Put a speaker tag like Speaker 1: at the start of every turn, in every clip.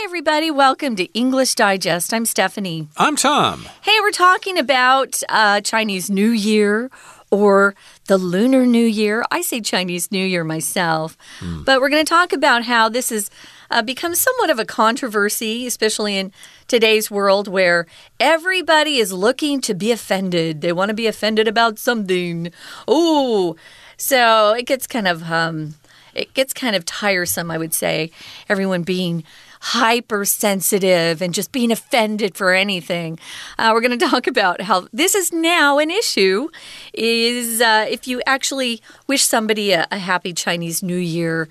Speaker 1: Hi, everybody. Welcome to English Digest. I'm Stephanie.
Speaker 2: I'm Tom.
Speaker 1: Hey, we're talking about uh, Chinese New Year or the Lunar New Year. I say Chinese New Year myself, mm. but we're going to talk about how this has uh, become somewhat of a controversy, especially in today's world where everybody is looking to be offended. They want to be offended about something. Oh, so it gets kind of um, it gets kind of tiresome, I would say. Everyone being hypersensitive and just being offended for anything. Uh, we're going to talk about how this is now an issue. Is uh, if you actually wish somebody a, a happy Chinese New Year.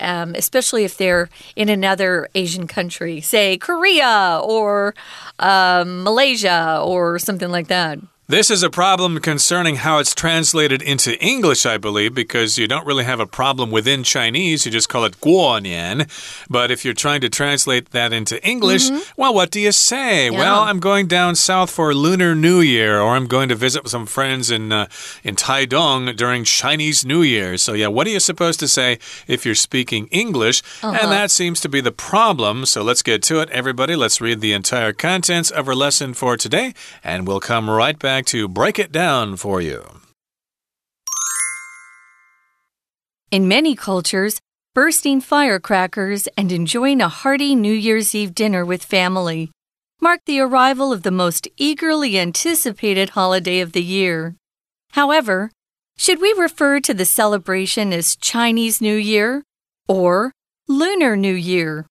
Speaker 1: Um, especially if they're in another Asian country, say Korea or um, Malaysia or something like that.
Speaker 2: This is a problem concerning how it's translated into English, I believe, because you don't really have a problem within Chinese. You just call it guonian. But if you're trying to translate that into English, mm -hmm. well, what do you say? Yeah. Well, I'm going down south for Lunar New Year, or I'm going to visit some friends in, uh, in Taidong during Chinese New Year. So, yeah, what are you supposed to say if you're speaking English? Uh -huh. And that seems to be the problem. So let's get to it, everybody. Let's read the entire contents of our lesson for today, and we'll come right back to break it down for you.
Speaker 1: In many cultures, bursting firecrackers and enjoying a hearty New Year's Eve dinner with family mark the arrival of the most eagerly anticipated holiday of the year. However, should we refer to the celebration as Chinese New Year or Lunar New Year?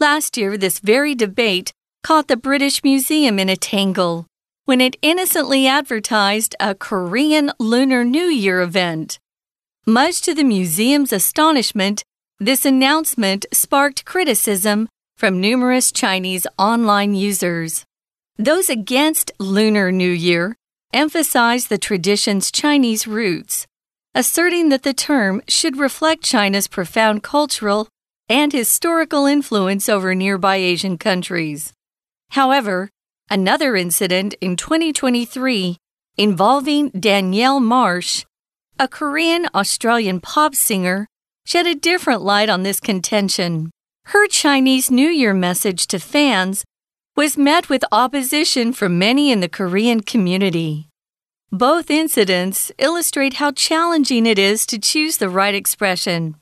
Speaker 1: Last year, this very debate caught the British Museum in a tangle when it innocently advertised a Korean Lunar New Year event. Much to the museum's astonishment, this announcement sparked criticism from numerous Chinese online users. Those against Lunar New Year emphasized the tradition's Chinese roots, asserting that the term should reflect China's profound cultural and historical influence over nearby Asian countries. However, Another incident in 2023 involving Danielle Marsh, a Korean Australian pop singer, shed a different light on this contention. Her Chinese New Year message to fans was met with opposition from many in the Korean community. Both incidents illustrate how challenging it is to choose the right expression.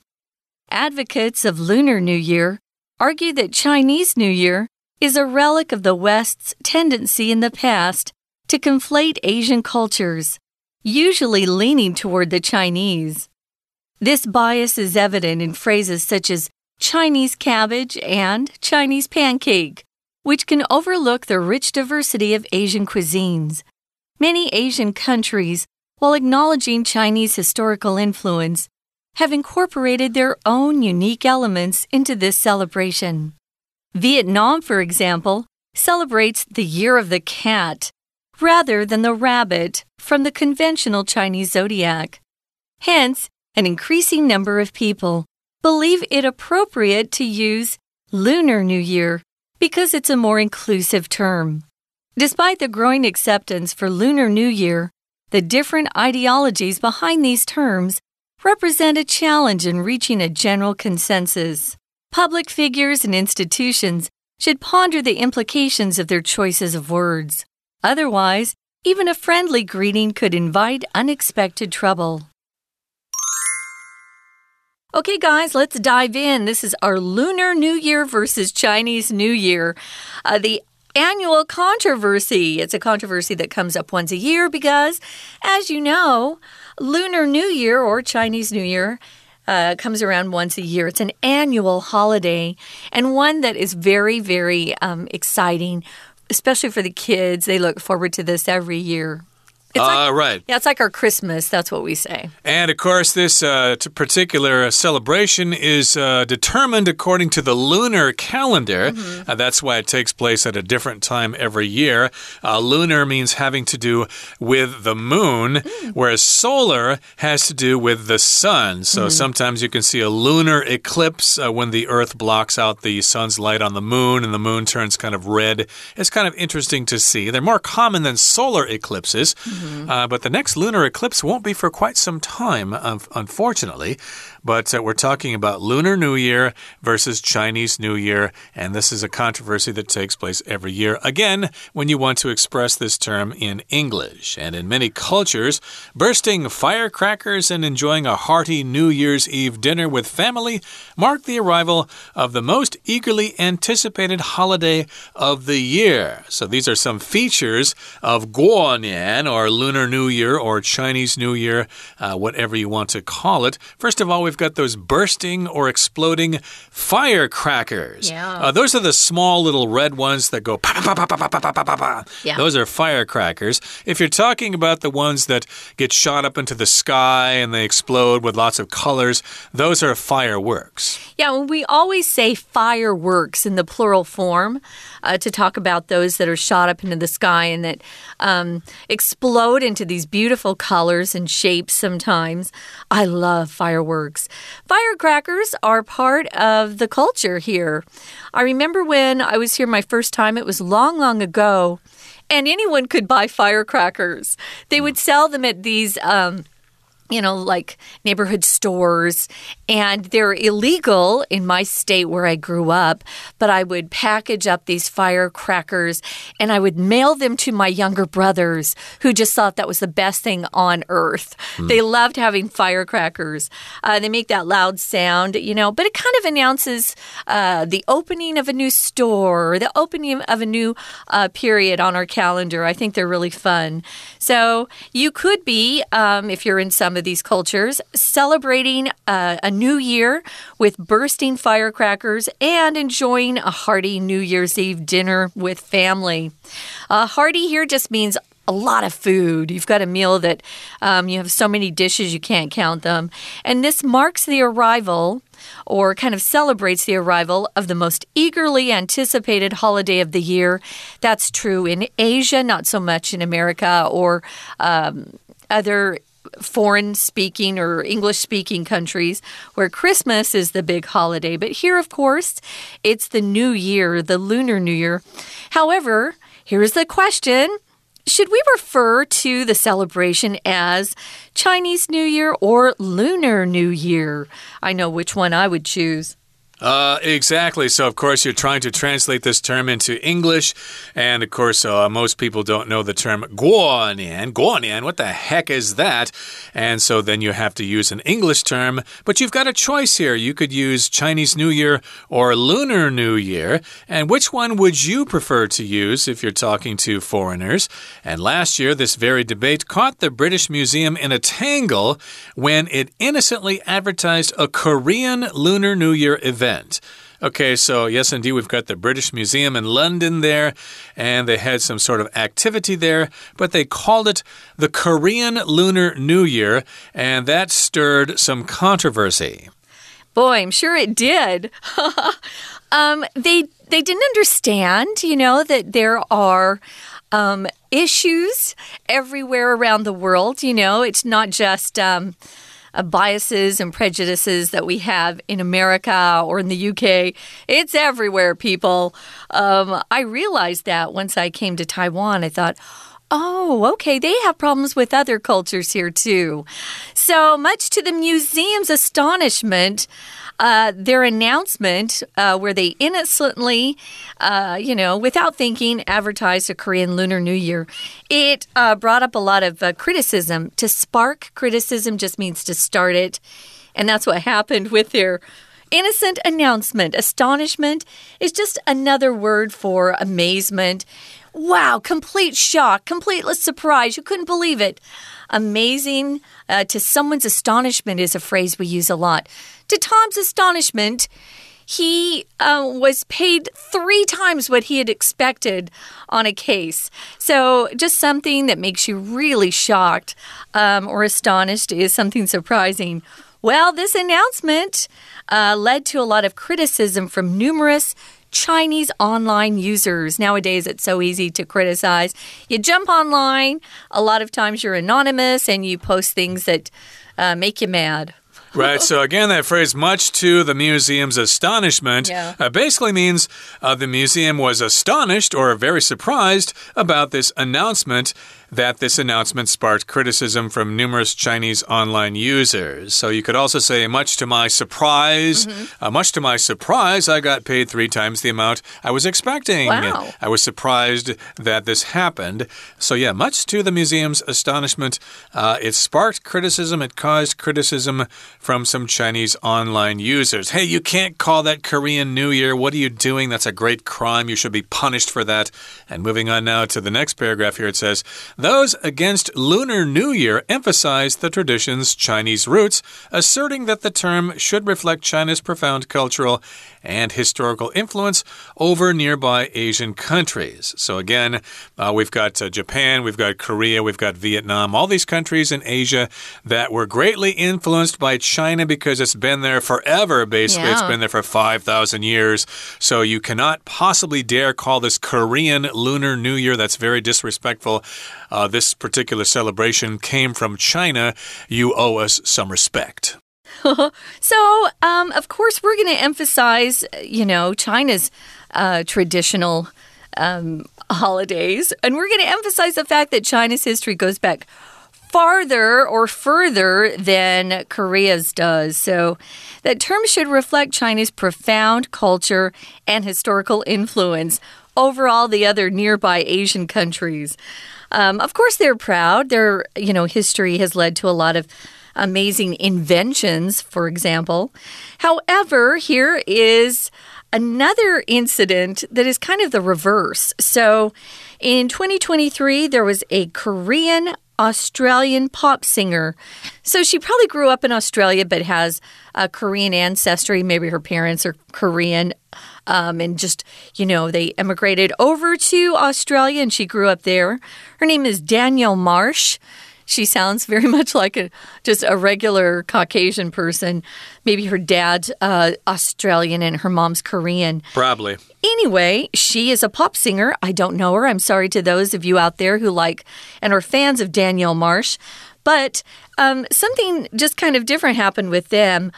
Speaker 1: Advocates of Lunar New Year argue that Chinese New Year is a relic of the West's tendency in the past to conflate Asian cultures, usually leaning toward the Chinese. This bias is evident in phrases such as Chinese cabbage and Chinese pancake, which can overlook the rich diversity of Asian cuisines. Many Asian countries, while acknowledging Chinese historical influence, have incorporated their own unique elements into this celebration. Vietnam, for example, celebrates the Year of the Cat rather than the rabbit from the conventional Chinese zodiac. Hence, an increasing number of people believe it appropriate to use Lunar New Year because it's a more inclusive term. Despite the growing acceptance for Lunar New Year, the different ideologies behind these terms represent a challenge in reaching a general consensus. Public figures and institutions should ponder the implications of their choices of words. Otherwise, even a friendly greeting could invite unexpected trouble. Okay, guys, let's dive in. This is our Lunar New Year versus Chinese New Year. Uh, the annual controversy. It's a controversy that comes up once a year because, as you know, Lunar New Year or Chinese New Year uh, comes around once a year. It's an annual holiday and one that is very, very um, exciting, especially for the kids. They look forward to this every year.
Speaker 2: It's like, uh, right.
Speaker 1: Yeah, it's like our Christmas. That's what we say.
Speaker 2: And of course, this uh, particular celebration is uh, determined according to the lunar calendar. Mm -hmm. that's why it takes place at a different time every year. Uh, lunar means having to do with the moon, mm. whereas solar has to do with the sun. So mm. sometimes you can see a lunar eclipse uh, when the Earth blocks out the sun's light on the moon and the moon turns kind of red. It's kind of interesting to see. They're more common than solar eclipses. -hmm. -hmm. uh, but the next lunar eclipse won't be for quite some time, unfortunately. But uh, we're talking about Lunar New Year versus Chinese New Year, and this is a controversy that takes place every year. Again, when you want to express this term in English. And in many cultures, bursting firecrackers and enjoying a hearty New Year's Eve dinner with family mark the arrival of the most eagerly anticipated holiday of the year. So these are some features of Guonian, or Lunar New Year, or Chinese New Year, uh, whatever you want to call it. First of all, we've got those bursting or exploding firecrackers.
Speaker 1: Yeah.
Speaker 2: Uh, those are the small little red ones that go pa pa pa pa pa pa pa pa pa.
Speaker 1: Yeah.
Speaker 2: Those are firecrackers. If you're talking about the ones that get shot up into the sky and they explode with lots of colors, those are fireworks.
Speaker 1: Yeah, well, we always say fireworks in the plural form uh, to talk about those that are shot up into the sky and that um, explode into these beautiful colors and shapes sometimes. I love fireworks. Firecrackers are part of the culture here. I remember when I was here my first time, it was long, long ago, and anyone could buy firecrackers. They would sell them at these. Um, you know, like neighborhood stores, and they're illegal in my state where I grew up. But I would package up these firecrackers and I would mail them to my younger brothers who just thought that was the best thing on earth. Mm. They loved having firecrackers. Uh, they make that loud sound, you know, but it kind of announces uh, the opening of a new store, the opening of a new uh, period on our calendar. I think they're really fun. So you could be, um, if you're in some of these cultures, celebrating uh, a new year with bursting firecrackers and enjoying a hearty New Year's Eve dinner with family. Uh, hearty here just means a lot of food. You've got a meal that um, you have so many dishes you can't count them. And this marks the arrival or kind of celebrates the arrival of the most eagerly anticipated holiday of the year. That's true in Asia, not so much in America or um, other foreign speaking or English speaking countries where Christmas is the big holiday. But here, of course, it's the new year, the Lunar New Year. However, here's the question. Should we refer to the celebration as Chinese New Year or Lunar New Year? I know which one I would choose.
Speaker 2: Uh, exactly. So, of course, you're trying to translate this term into English. And, of course, uh, most people don't know the term Guonian. Guonian, what the heck is that? And so then you have to use an English term. But you've got a choice here. You could use Chinese New Year or Lunar New Year. And which one would you prefer to use if you're talking to foreigners? And last year, this very debate caught the British Museum in a tangle when it innocently advertised a Korean Lunar New Year event event. Okay, so yes, indeed, we've got the British Museum in London there, and they had some sort of activity there, but they called it the Korean Lunar New Year, and that stirred some controversy.
Speaker 1: Boy, I'm sure it did. um, they they didn't understand, you know, that there are um, issues everywhere around the world. You know, it's not just. Um, uh, biases and prejudices that we have in America or in the UK. It's everywhere, people. Um, I realized that once I came to Taiwan. I thought, Oh, okay. They have problems with other cultures here too. So, much to the museum's astonishment, uh, their announcement, uh, where they innocently, uh, you know, without thinking, advertised a Korean Lunar New Year, it uh, brought up a lot of uh, criticism. To spark criticism just means to start it. And that's what happened with their innocent announcement. Astonishment is just another word for amazement. Wow, complete shock, complete surprise. You couldn't believe it. Amazing uh, to someone's astonishment is a phrase we use a lot. To Tom's astonishment, he uh, was paid three times what he had expected on a case. So, just something that makes you really shocked um, or astonished is something surprising. Well, this announcement uh, led to a lot of criticism from numerous Chinese online users. Nowadays, it's so easy to criticize. You jump online, a lot of times you're anonymous and you post things that uh, make you mad.
Speaker 2: right. So again, that phrase, much to the museum's astonishment,
Speaker 1: yeah.
Speaker 2: uh, basically means uh, the museum was astonished or very surprised about this announcement that this announcement sparked criticism from numerous Chinese online users. So you could also say, much to my surprise, mm -hmm. uh, much to my surprise, I got paid three times the amount I was expecting.
Speaker 1: Wow.
Speaker 2: I was surprised that this happened. So, yeah, much to the museum's astonishment, uh, it sparked criticism. It caused criticism from some Chinese online users. Hey, you can't call that Korean New Year. What are you doing? That's a great crime. You should be punished for that. And moving on now to the next paragraph here, it says, those against Lunar New Year emphasize the tradition's Chinese roots, asserting that the term should reflect China's profound cultural and historical influence over nearby Asian countries. So, again, uh, we've got uh, Japan, we've got Korea, we've got Vietnam, all these countries in Asia that were greatly influenced by China because it's been there forever, basically. Yeah. It's been there for 5,000 years. So, you cannot possibly dare call this Korean Lunar New Year. That's very disrespectful. Uh, this particular celebration came from China. You owe us some respect.
Speaker 1: so, um, of course, we're going to emphasize, you know, China's uh, traditional um, holidays, and we're going to emphasize the fact that China's history goes back farther or further than Korea's does. So, that term should reflect China's profound culture and historical influence over all the other nearby Asian countries. Um, of course, they're proud. Their, you know, history has led to a lot of amazing inventions, for example. However, here is another incident that is kind of the reverse. So, in 2023, there was a Korean Australian pop singer. So she probably grew up in Australia but has a Korean ancestry. Maybe her parents are Korean. Um, and just, you know, they emigrated over to Australia and she grew up there. Her name is Danielle Marsh. She sounds very much like a just a regular Caucasian person. Maybe her dad's uh, Australian and her mom's Korean.
Speaker 2: Probably.
Speaker 1: Anyway, she is a pop singer. I don't know her. I'm sorry to those of you out there who like and are fans of Danielle Marsh. But um, something just kind of different happened with them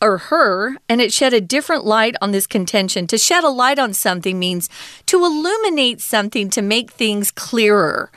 Speaker 1: or her, and it shed a different light on this contention. To shed a light on something means to illuminate something to make things clearer.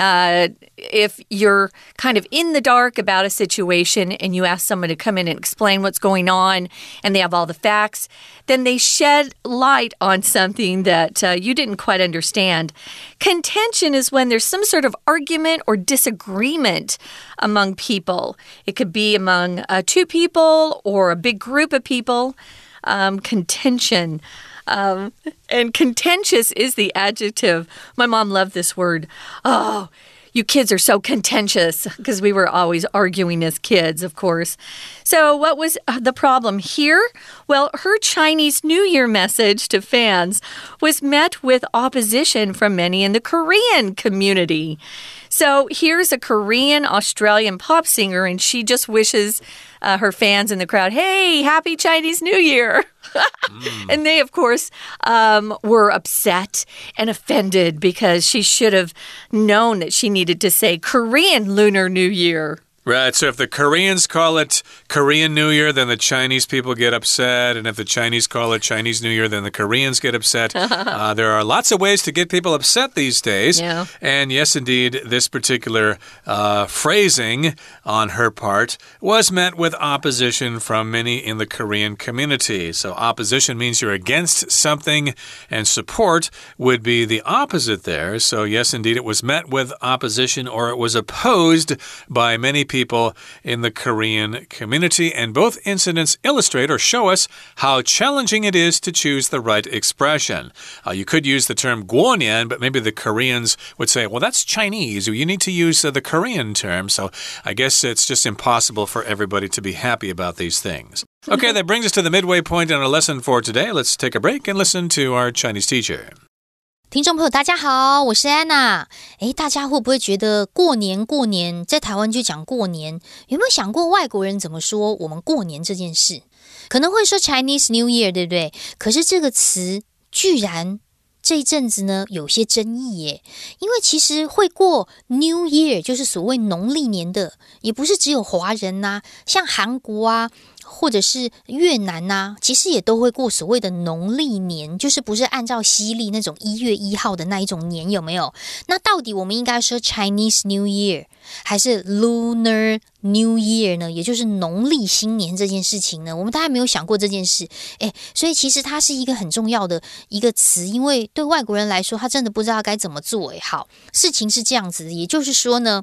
Speaker 1: Uh, if you're kind of in the dark about a situation and you ask someone to come in and explain what's going on and they have all the facts, then they shed light on something that uh, you didn't quite understand. Contention is when there's some sort of argument or disagreement among people. It could be among uh, two people or a big group of people. Um, contention. Um, and contentious is the adjective. My mom loved this word. Oh, you kids are so contentious because we were always arguing as kids, of course. So, what was uh, the problem here? Well, her Chinese New Year message to fans was met with opposition from many in the Korean community. So here's a Korean Australian pop singer, and she just wishes uh, her fans in the crowd, hey, happy Chinese New Year. mm. And they, of course, um, were upset and offended because she should have known that she needed to say Korean Lunar New Year.
Speaker 2: Right. So if the Koreans call it Korean New Year, then the Chinese people get upset. And if the Chinese call it Chinese New Year, then the Koreans get upset. uh, there are lots of ways to get people upset these days.
Speaker 1: Yeah.
Speaker 2: And yes, indeed, this particular uh, phrasing on her part was met with opposition from many in the Korean community. So opposition means you're against something, and support would be the opposite there. So, yes, indeed, it was met with opposition or it was opposed by many people in the Korean community, and both incidents illustrate or show us how challenging it is to choose the right expression. Uh, you could use the term guonian, but maybe the Koreans would say, well, that's Chinese. You need to use uh, the Korean term. So I guess it's just impossible for everybody to be happy about these things. Okay, that brings us to the midway point in our lesson for today. Let's take a break and listen to our Chinese teacher.
Speaker 3: 听众朋友，大家好，我是安娜。诶，大家会不会觉得过年过年在台湾就讲过年？有没有想过外国人怎么说我们过年这件事？可能会说 Chinese New Year，对不对？可是这个词居然这一阵子呢有些争议耶，因为其实会过 New Year 就是所谓农历年的，也不是只有华人呐，像韩国啊。或者是越南呐、其实也都会过所谓的农历年，就是不是按照西历那种一月一号的那一种年，有没有？那到底我们应该说 Chinese New Year 还是 Lunar New Year 呢？也就是农历新年这件事情呢，我们大家没有想过这件事，诶，所以其实它是一个很重要的一个词，因为对外国人来说，他真的不知道该怎么做。诶，好，事情是这样子，也就是说呢，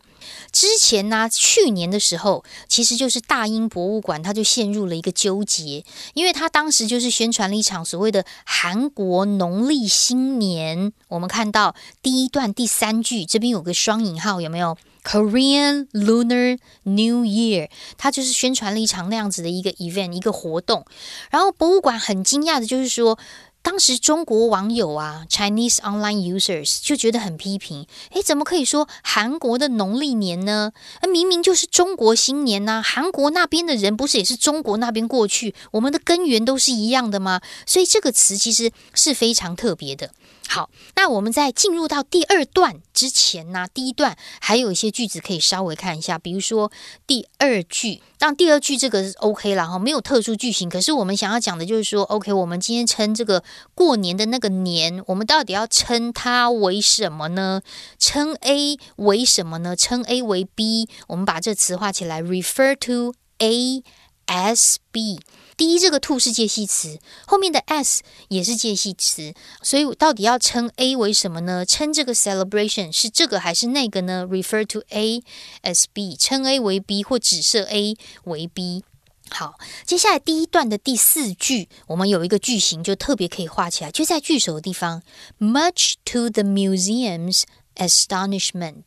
Speaker 3: 之前呢，去年的时候，其实就是大英博物馆，它就陷入了一个纠结，因为它当时就是宣传了一场所谓的韩国农历新年。我们看到第一段第三句这边有个双引号，有没有？Korean Lunar New Year，它就是宣传了一场那样子的一个 event 一个活动。然后博物馆很惊讶的就是说。当时中国网友啊，Chinese online users 就觉得很批评，诶，怎么可以说韩国的农历年呢？呃明明就是中国新年呐、韩国那边的人不是也是中国那边过去，我们的根源都是一样的吗？所以这个词其实是非常特别的。好，那我们在进入到第二段之前呢，第一段还有一些句子可以稍微看一下，比如说第二句，当第二句这个是 OK 了哈，没有特殊句型。可是我们想要讲的就是说，OK，我们今天称这个过年的那个年，我们到底要称它为什么呢？称 A 为什么呢？称 A 为 B，我们把这词画起来，refer to A as B。第一，这个 to 是介系词，后面的 s 也是介系词，所以到底要称 A 为什么呢？称这个 celebration 是这个还是那个呢？refer to A as B，称 A 为 B 或指涉 A 为 B。好，接下来第一段的第四句，我们有一个句型就特别可以画起来，就在句首的地方，much to the museums。astonishment，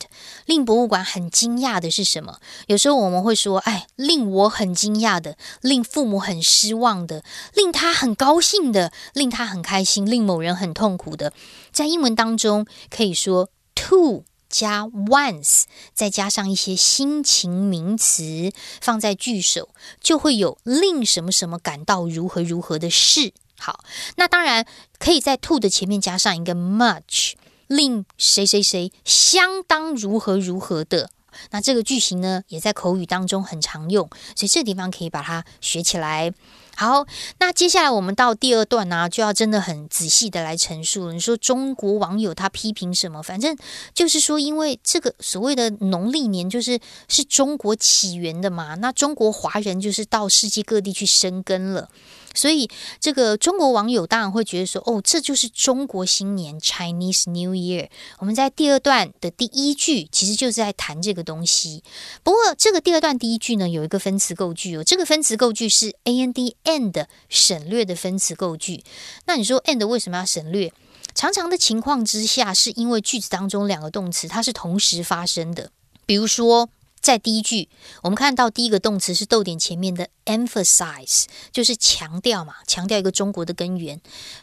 Speaker 3: 令博物馆很惊讶的是什么？有时候我们会说，哎，令我很惊讶的，令父母很失望的，令他很高兴的，令他很开心，令某人很痛苦的。在英文当中可以说 to 加 once，再加上一些心情名词放在句首，就会有令什么什么感到如何如何的事。好，那当然可以在 to 的前面加上一个 much。令谁谁谁相当如何如何的，那这个句型呢，也在口语当中很常用，所以这地方可以把它学起来。好，那接下来我们到第二段呢、就要真的很仔细的来陈述了。你说中国网友他批评什么？反正就是说，因为这个所谓的农历年就是是中国起源的嘛，那中国华人就是到世界各地去生根了。所以，这个中国网友当然会觉得说，哦，这就是中国新年 （Chinese New Year）。我们在第二段的第一句，其实就是在谈这个东西。不过，这个第二段第一句呢，有一个分词构句哦，这个分词构句是 a n d and 省略的分词构句。那你说 and 为什么要省略？常常的情况之下，是因为句子当中两个动词它是同时发生的，比如说。在第一句，我们看到第一个动词是逗点前面的 emphasize，就是强调嘛，强调一个中国的根源。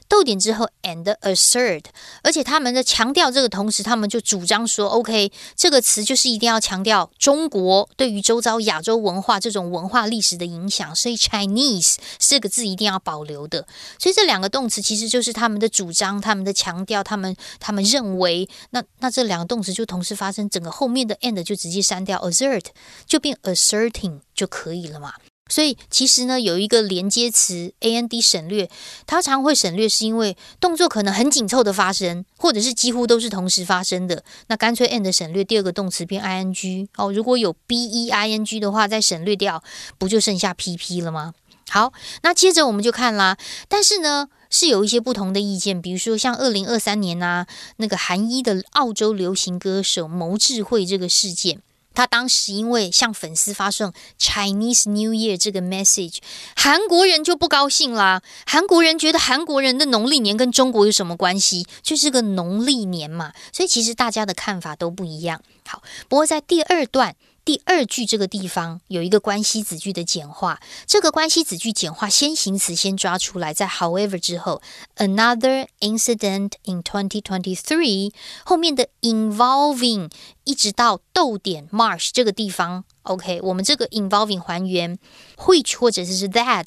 Speaker 3: 逗点之后 and assert，而且他们的强调这个同时，他们就主张说，OK，这个词就是一定要强调中国对于周遭亚洲文化这种文化历史的影响，所以 Chinese 这个字一定要保留的。所以这两个动词其实就是他们的主张、他们的强调、他们他们认为，那那这两个动词就同时发生，整个后面的 and 就直接删掉，assert cert 就变 asserting 就可以了嘛。所以其实呢，有一个连接词 a n d 省略，它常会省略是因为动作可能很紧凑的发生，或者是几乎都是同时发生的。那干脆 and 省略第二个动词变 i n g 哦，如果有 b e i n g 的话，再省略掉，不就剩下 p p 了吗？好，那接着我们就看啦。但是呢，是有一些不同的意见，比如说像二零二三年呐、那个韩一的澳洲流行歌手牟智慧这个事件。他当时因为向粉丝发送 Chinese New Year 这个 message，韩国人就不高兴啦。韩国人觉得韩国人的农历年跟中国有什么关系？就是个农历年嘛。所以其实大家的看法都不一样。好，不过在第二段。第二句这个地方有一个关系子句的简化，这个关系子句简化先行词先抓出来，在 however 之后，another incident in 2023后面的 involving 一直到逗点 March 这个地方，OK，我们这个 involving 还原 which 或者是 that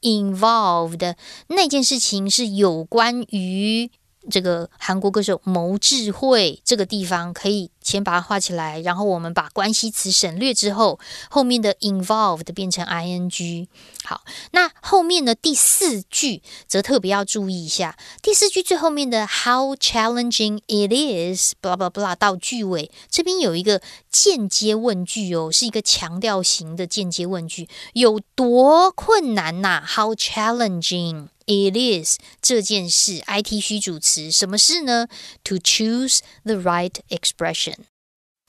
Speaker 3: involved 那件事情是有关于。这个韩国歌手牟智慧这个地方可以先把它画起来，然后我们把关系词省略之后，后面的 involved 变成 ing。好，那后面的第四句则特别要注意一下，第四句最后面的 how challenging it is，blah blah blah 到句尾，这边有一个间接问句哦，是一个强调型的间接问句，有多困难呐？How challenging it is 这件事，IT 虚主词，什么事呢？To choose the right expression。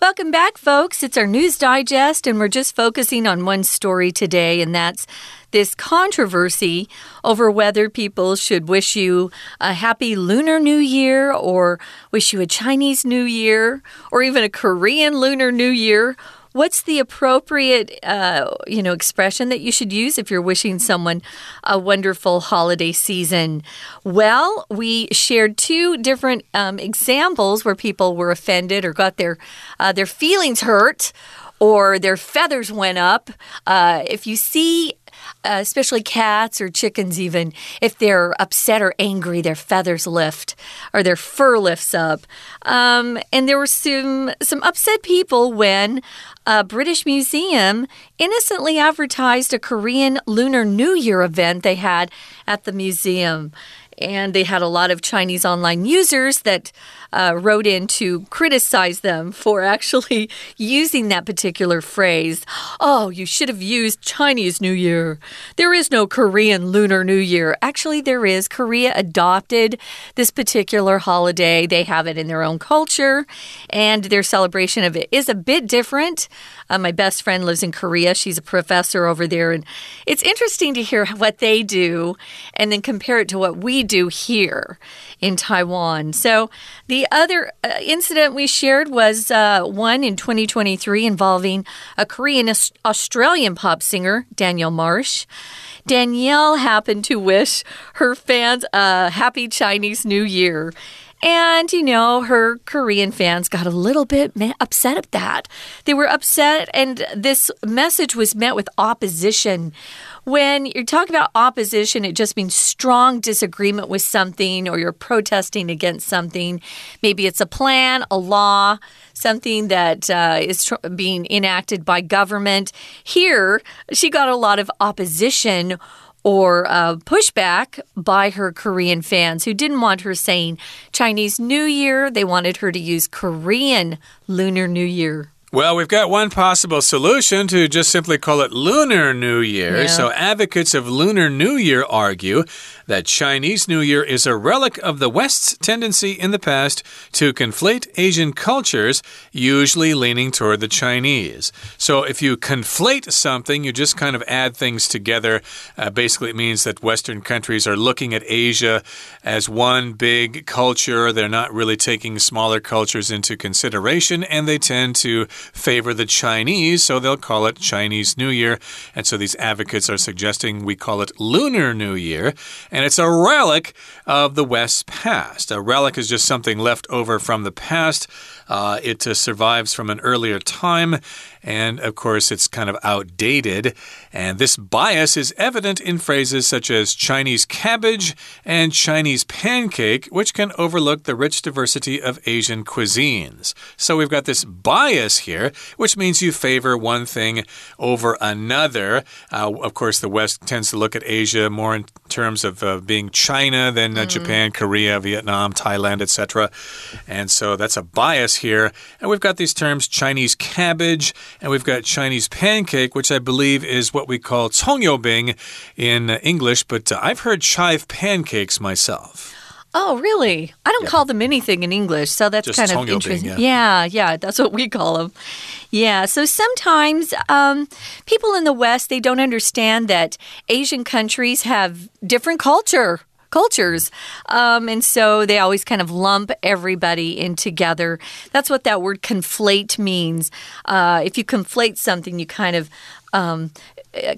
Speaker 1: Welcome back, folks. It's our news digest, and we're just focusing on one story today, and that's this controversy over whether people should wish you a happy Lunar New Year or wish you a Chinese New Year or even a Korean Lunar New Year. What's the appropriate, uh, you know, expression that you should use if you're wishing someone a wonderful holiday season? Well, we shared two different um, examples where people were offended or got their uh, their feelings hurt or their feathers went up. Uh, if you see uh, especially cats or chickens, even if they're upset or angry, their feathers lift or their fur lifts up. Um, and there were some some upset people when a British museum innocently advertised a Korean Lunar New Year event they had at the museum. And they had a lot of Chinese online users that uh, wrote in to criticize them for actually using that particular phrase. Oh, you should have used Chinese New Year. There is no Korean Lunar New Year. Actually, there is. Korea adopted this particular holiday, they have it in their own culture, and their celebration of it is a bit different. Uh, my best friend lives in Korea. She's a professor over there, and it's interesting to hear what they do and then compare it to what we do here in Taiwan. So, the other uh, incident we shared was uh, one in 2023 involving a Korean Australian pop singer, Danielle Marsh. Danielle happened to wish her fans a happy Chinese New Year. And, you know, her Korean fans got a little bit upset at that. They were upset, and this message was met with opposition. When you're talking about opposition, it just means strong disagreement with something or you're protesting against something. Maybe it's a plan, a law, something that uh, is being enacted by government. Here, she got a lot of opposition or uh, pushback by her Korean fans who didn't want her saying Chinese New Year. They wanted her to use Korean Lunar New Year.
Speaker 2: Well, we've got one possible solution to just simply call it Lunar New Year.
Speaker 1: Yeah.
Speaker 2: So, advocates of Lunar New Year argue that Chinese New Year is a relic of the West's tendency in the past to conflate Asian cultures, usually leaning toward the Chinese. So, if you conflate something, you just kind of add things together. Uh, basically, it means that Western countries are looking at Asia as one big culture. They're not really taking smaller cultures into consideration, and they tend to favor the Chinese, so they'll call it Chinese New Year. And so these advocates are suggesting we call it Lunar New Year. And it's a relic of the West's past. A relic is just something left over from the past. Uh, it uh, survives from an earlier time. And of course, it's kind of outdated. And this bias is evident in phrases such as Chinese cabbage and Chinese pancake, which can overlook the rich diversity of Asian cuisines. So we've got this bias here, which means you favor one thing over another. Uh, of course, the West tends to look at Asia more in terms of uh, being China than uh, Japan, Korea, Vietnam, Thailand, etc. And so that's a bias here. And we've got these terms Chinese cabbage and we've got Chinese pancake, which I believe is what what we call tongyobing in English, but uh, I've heard chive pancakes myself.
Speaker 1: Oh, really? I don't yeah. call them anything in English, so that's
Speaker 2: Just
Speaker 1: kind of interesting.
Speaker 2: Yeah.
Speaker 1: yeah. yeah, that's what we call them. Yeah, so sometimes um, people in the West they don't understand that Asian countries have different culture cultures. Um, and so they always kind of lump everybody in together. That's what that word conflate means. Uh, if you conflate something, you kind of um,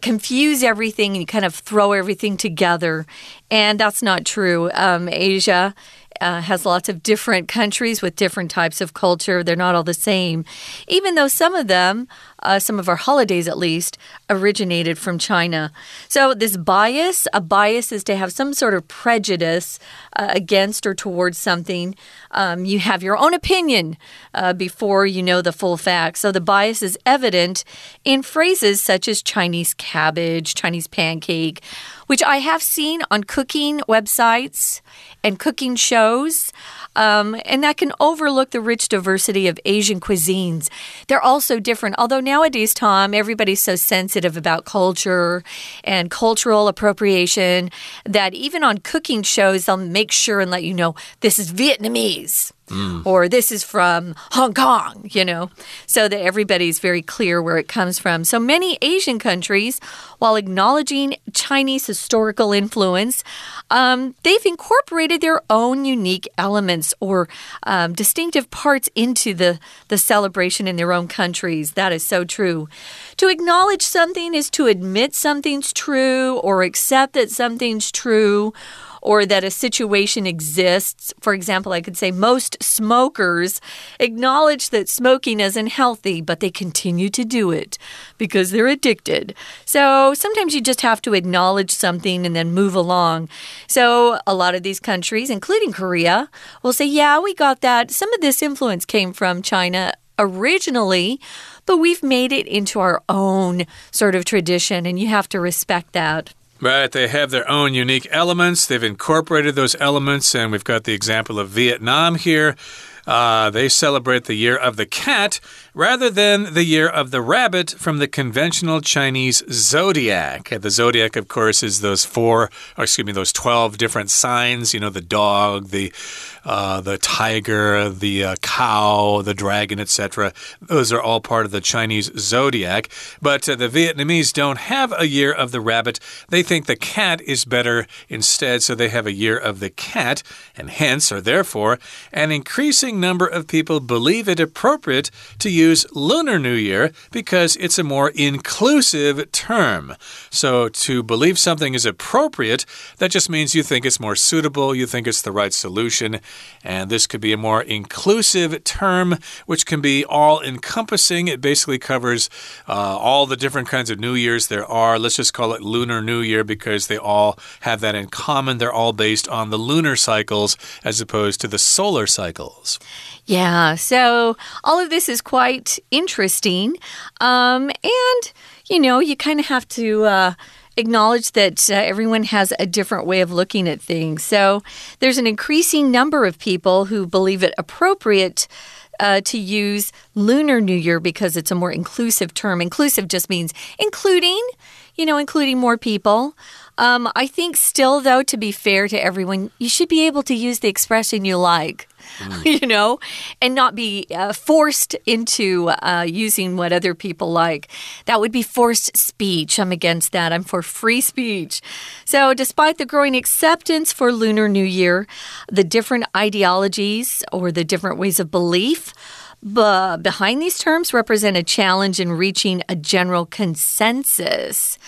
Speaker 1: confuse everything and you kind of throw everything together. And that's not true. Um, Asia. Uh, has lots of different countries with different types of culture. They're not all the same, even though some of them, uh, some of our holidays at least, originated from China. So, this bias, a bias is to have some sort of prejudice uh, against or towards something. Um, you have your own opinion uh, before you know the full facts. So, the bias is evident in phrases such as Chinese cabbage, Chinese pancake which I have seen on cooking websites and cooking shows. Um, and that can overlook the rich diversity of Asian cuisines. They're all so different. Although nowadays, Tom, everybody's so sensitive about culture and cultural appropriation that even on cooking shows, they'll make sure and let you know this is Vietnamese. Mm. Or this is from Hong Kong, you know, so that everybody's very clear where it comes from. So many Asian countries, while acknowledging Chinese historical influence, um, they've incorporated their own unique elements or um, distinctive parts into the, the celebration in their own countries. That is so true. To acknowledge something is to admit something's true or accept that something's true or that a situation exists. For example, I could say most smokers acknowledge that smoking isn't healthy, but they continue to do it because they're addicted. So sometimes you just have to acknowledge something and then move along. So a lot of these countries, including Korea, will say, yeah, we got that. Some of this influence came from China originally, but we've made it into our own sort of tradition, and you have to respect that.
Speaker 2: Right, they have their own unique elements. They've incorporated those elements, and we've got the example of Vietnam here. Uh, they celebrate the year of the cat rather than the year of the rabbit from the conventional Chinese zodiac. The zodiac, of course, is those four, excuse me, those 12 different signs, you know, the dog, the uh, the tiger, the uh, cow, the dragon, etc. Those are all part of the Chinese zodiac. But uh, the Vietnamese don't have a year of the rabbit. They think the cat is better instead, so they have a year of the cat, and hence, or therefore, an increasing number of people believe it appropriate to use Lunar New Year because it's a more inclusive term. So to believe something is appropriate, that just means you think it's more suitable, you think it's the right solution. And this could be a more inclusive term, which can be all encompassing. It basically covers uh, all the different kinds of New Years there are. Let's just call it Lunar New Year because they all have that in common. They're all based on the lunar cycles as opposed to the solar cycles.
Speaker 1: Yeah, so all of this is quite interesting. Um, and, you know, you kind of have to. Uh, acknowledge that uh, everyone has a different way of looking at things. So there's an increasing number of people who believe it appropriate. Uh, to use Lunar New Year because it's a more inclusive term. Inclusive just means including, you know, including more people. Um, I think still, though, to be fair to everyone, you should be able to use the expression you like. Mm. you know, and not be uh, forced into uh, using what other people like. That would be forced speech. I'm against that. I'm for free speech. So, despite the growing acceptance for Lunar New Year, the different ideologies or the different ways of belief, but behind these terms represent a challenge in reaching a general consensus.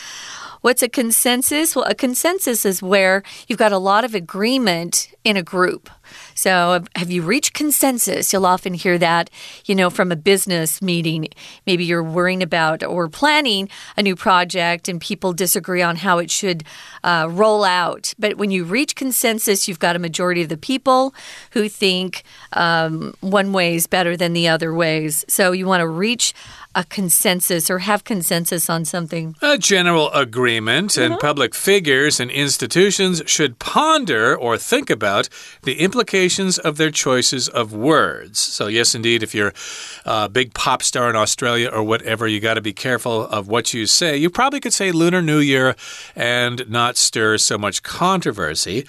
Speaker 1: What's a consensus? Well, a consensus is where you've got a lot of agreement in a group. So, have you reached consensus? You'll often hear that, you know, from a business meeting. Maybe you're worrying about or planning a new project and people disagree on how it should uh, roll out. But when you reach consensus, you've got a majority of the people who think um, one way is better than the other ways. So, you want to reach a consensus or have consensus on something?
Speaker 2: A general agreement, mm -hmm. and mm-hmm. public figures and institutions should ponder or think about the implications of their choices of words. So, yes, indeed, if you're a big pop star in Australia or whatever, you got to be careful of what you say. You probably could say Lunar New Year and not stir so much controversy.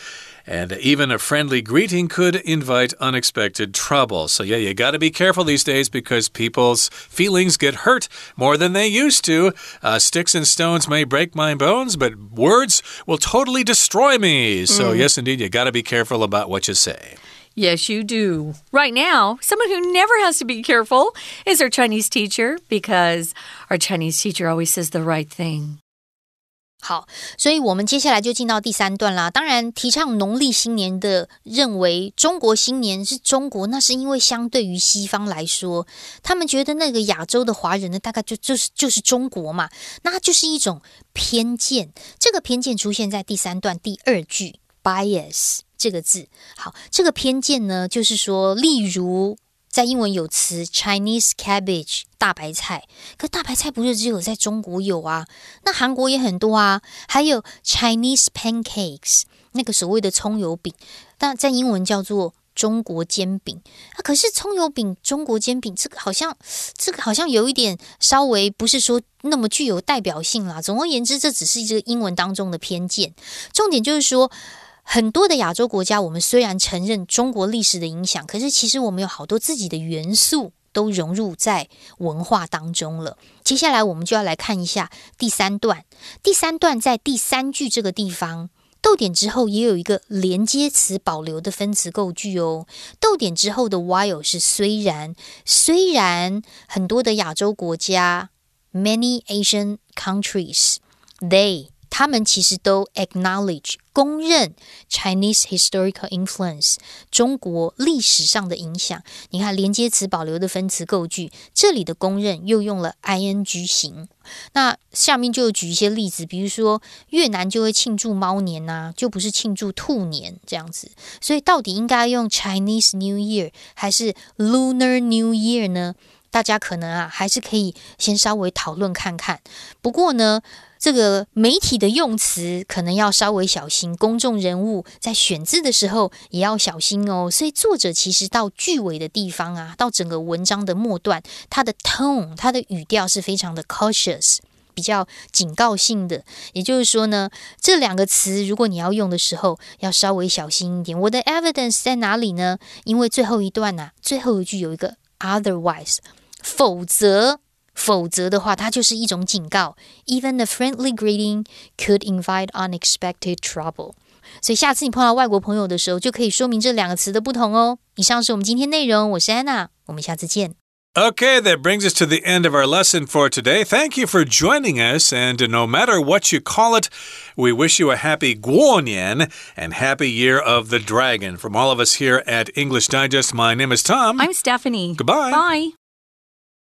Speaker 2: And even a friendly greeting could invite unexpected trouble. So, yeah, you got to be careful these days because people's feelings get hurt more than they used to. Uh, sticks and stones may break my bones, but words will totally destroy me. So, mm. yes, indeed, you got to be careful about what you say.
Speaker 1: Yes, you do. Right now, someone who never has to be careful is our Chinese teacher because our Chinese teacher always says the right thing.
Speaker 3: 好，所以我们接下来就进到第三段啦。当然，提倡农历新年的认为中国新年是中国，那是因为相对于西方来说，他们觉得那个亚洲的华人呢，大概就就是就是中国嘛，那就是一种偏见。这个偏见出现在第三段第二句，bias 这个字。好，这个偏见呢，就是说，例如。在英文有词 Chinese cabbage 大白菜，可大白菜不是只有在中国有啊？那韩国也很多啊，还有 Chinese pancakes 那个所谓的葱油饼，但在英文叫做中国煎饼啊。可是葱油饼、中国煎饼这个好像这个好像有一点稍微不是说那么具有代表性啦。总而言之，这只是这个英文当中的偏见。重点就是说。很多的亚洲国家，我们虽然承认中国历史的影响，可是其实我们有好多自己的元素都融入在文化当中了。接下来我们就要来看一下第三段。第三段在第三句这个地方，逗点之后也有一个连接词保留的分词构句哦。逗点之后的 while 是虽然，虽然很多的亚洲国家，many Asian countries，they。他们其实都 acknowledge 公认 Chinese historical influence 中国历史上的影响。你看连接词保留的分词构句，这里的公认又用了 ing 型。那下面就举一些例子，比如说越南就会庆祝猫年呐，就不是庆祝兔年这样子。所以到底应该用 Chinese New Year 还是 Lunar New Year 呢？大家可能啊还是可以先稍微讨论看看。不过呢。这个媒体的用词可能要稍微小心，公众人物在选字的时候也要小心哦。所以作者其实到句尾的地方啊，到整个文章的末段，他的 tone，他的语调是非常的 cautious，比较警告性的。也就是说呢，这两个词如果你要用的时候，要稍微小心一点。我的 evidence 在哪里呢？因为最后一段呢，最后一句有一个 otherwise，否则。否则的话，它就是一种警告。Even a friendly greeting could invite unexpected trouble。所以下次你碰到外国朋友的时候，就可以说明这两个词的不同哦。以上是我们今天内容，我是安娜，我们下次见。
Speaker 2: Okay, that brings us to the end of our lesson for today. Thank you for joining us, and no matter what you call it, we wish you a happy Guonian and happy Year of the Dragon. From all of us here at English Digest, my name is Tom.
Speaker 1: I'm Stephanie.
Speaker 2: Goodbye.
Speaker 1: Bye.